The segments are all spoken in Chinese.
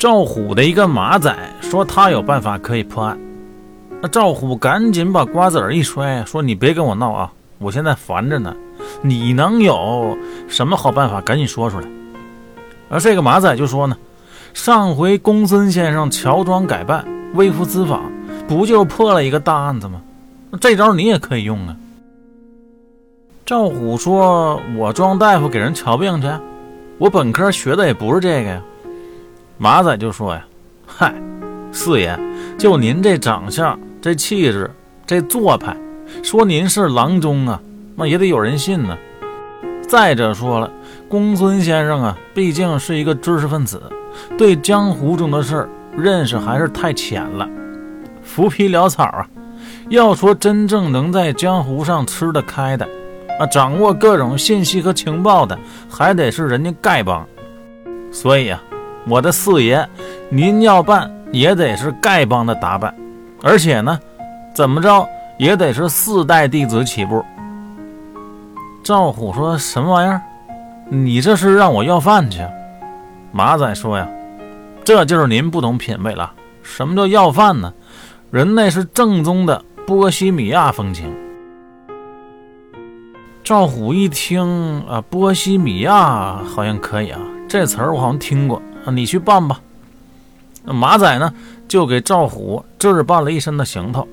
赵虎的一个马仔说他有办法可以破案。那赵虎赶紧把瓜子儿一摔，说：“你别跟我闹啊，我现在烦着呢。你能有什么好办法？赶紧说出来。”而这个马仔就说呢：“上回公孙先生乔装改扮，微服私访，不就破了一个大案子吗？这招你也可以用啊。”赵虎说：“我装大夫给人瞧病去，我本科学的也不是这个呀。”马仔就说：“呀，嗨，四爷，就您这长相。”这气质，这做派，说您是郎中啊，那也得有人信呢。再者说了，公孙先生啊，毕竟是一个知识分子，对江湖中的事儿认识还是太浅了，浮皮潦草啊。要说真正能在江湖上吃得开的，啊，掌握各种信息和情报的，还得是人家丐帮。所以啊，我的四爷，您要办也得是丐帮的打扮。而且呢，怎么着也得是四代弟子起步。赵虎说什么玩意儿？你这是让我要饭去？马仔说呀，这就是您不懂品味了。什么叫要饭呢？人那是正宗的波西米亚风情。赵虎一听啊，波西米亚好像可以啊，这词儿我好像听过，你去办吧。那马仔呢？就给赵虎置办了一身的行头，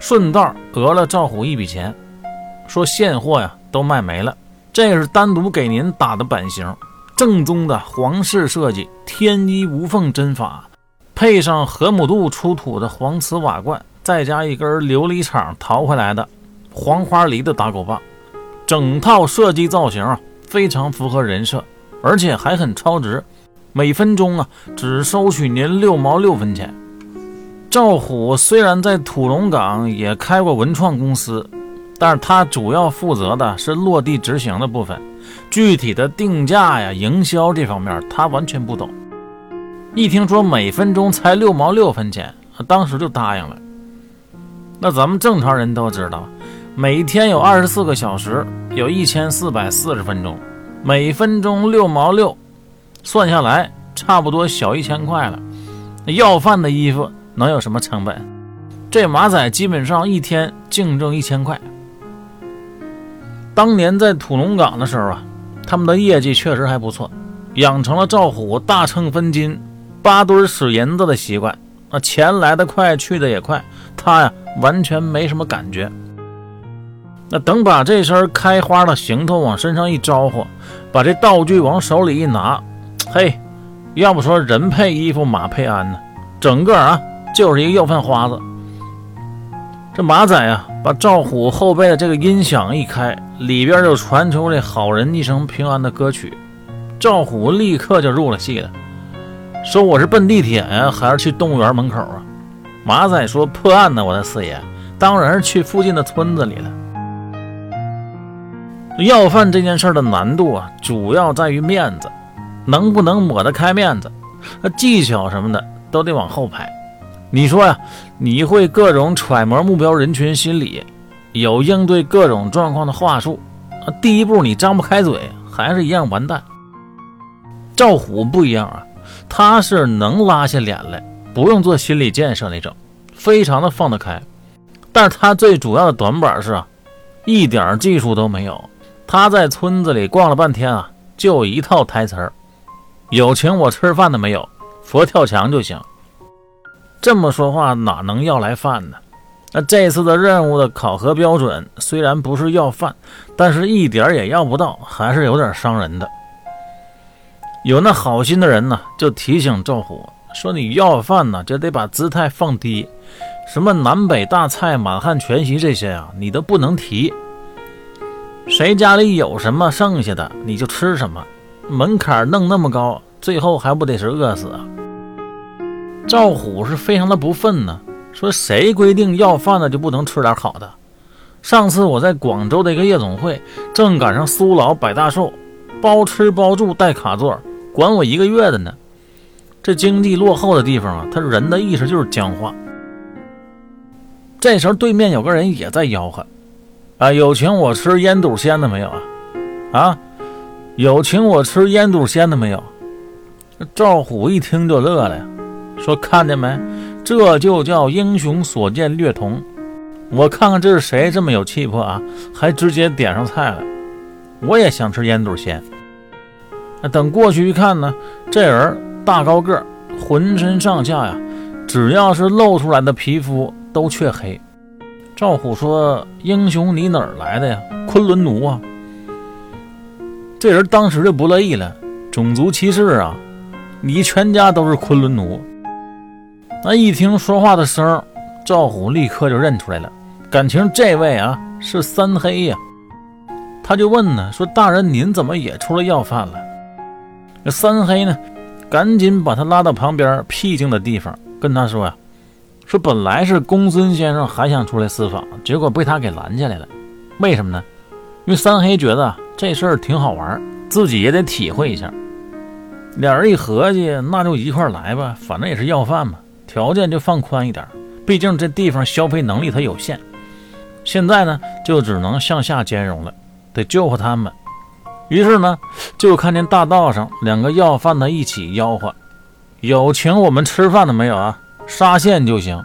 顺道讹了赵虎一笔钱，说现货呀都卖没了，这是单独给您打的版型，正宗的皇室设计，天衣无缝针法，配上河姆渡出土的黄瓷瓦罐，再加一根琉璃厂淘回来的黄花梨的打狗棒，整套设计造型啊非常符合人设，而且还很超值。每分钟啊，只收取您六毛六分钱。赵虎虽然在土龙岗也开过文创公司，但是他主要负责的是落地执行的部分，具体的定价呀、营销这方面他完全不懂。一听说每分钟才六毛六分钱，当时就答应了。那咱们正常人都知道，每天有二十四个小时，有一千四百四十分钟，每分钟六毛六。算下来，差不多小一千块了。要饭的衣服能有什么成本？这马仔基本上一天净挣一千块。当年在土龙岗的时候啊，他们的业绩确实还不错，养成了赵虎大秤分金、八堆使银子的习惯。那钱来得快，去的也快，他呀完全没什么感觉。那等把这身开花的行头往身上一招呼，把这道具往手里一拿。嘿，要不说人配衣服马配鞍呢，整个啊就是一个要饭花子。这马仔啊，把赵虎后背的这个音响一开，里边就传出这好人一生平安的歌曲。赵虎立刻就入了戏了，说我是奔地铁呀，还是去动物园门口啊？马仔说破案呢，我的四爷，当然是去附近的村子里了。要饭这件事的难度啊，主要在于面子。能不能抹得开面子？那技巧什么的都得往后排。你说呀，你会各种揣摩目标人群心理，有应对各种状况的话术。第一步你张不开嘴，还是一样完蛋。赵虎不一样啊，他是能拉下脸来，不用做心理建设那种，非常的放得开。但是他最主要的短板是啊，一点技术都没有。他在村子里逛了半天啊，就一套台词儿。有请我吃饭的没有？佛跳墙就行。这么说话哪能要来饭呢？那这次的任务的考核标准虽然不是要饭，但是一点也要不到，还是有点伤人的。有那好心的人呢，就提醒赵虎说：“你要饭呢，就得把姿态放低，什么南北大菜、满汉全席这些啊，你都不能提。谁家里有什么剩下的，你就吃什么。”门槛弄那么高，最后还不得是饿死啊？赵虎是非常的不忿呢，说谁规定要饭的就不能吃点好的？上次我在广州的一个夜总会，正赶上苏老摆大寿，包吃包住带卡座，管我一个月的呢。这经济落后的地方啊，他人的意识就是僵化。这时候对面有个人也在吆喝：“啊，有请我吃烟肚鲜的没有啊？啊？”有请我吃烟肚鲜的没有？赵虎一听就乐了呀，说：“看见没，这就叫英雄所见略同。我看看这是谁这么有气魄啊，还直接点上菜了。我也想吃烟肚鲜。等过去一看呢，这人大高个，浑身上下呀，只要是露出来的皮肤都黢黑。赵虎说：‘英雄，你哪儿来的呀？昆仑奴啊！’这人当时就不乐意了，种族歧视啊！你全家都是昆仑奴。那一听说话的声，赵虎立刻就认出来了，感情这位啊是三黑呀。他就问呢，说大人您怎么也出来要饭了？那三黑呢，赶紧把他拉到旁边僻静的地方，跟他说呀，说本来是公孙先生还想出来私访，结果被他给拦下来了。为什么呢？因为三黑觉得。这事儿挺好玩，自己也得体会一下。俩人一合计，那就一块来吧，反正也是要饭嘛，条件就放宽一点。毕竟这地方消费能力它有限，现在呢就只能向下兼容了，得救活他们。于是呢，就看见大道上两个要饭的一起吆喝：“有请我们吃饭的没有啊？沙县就行。”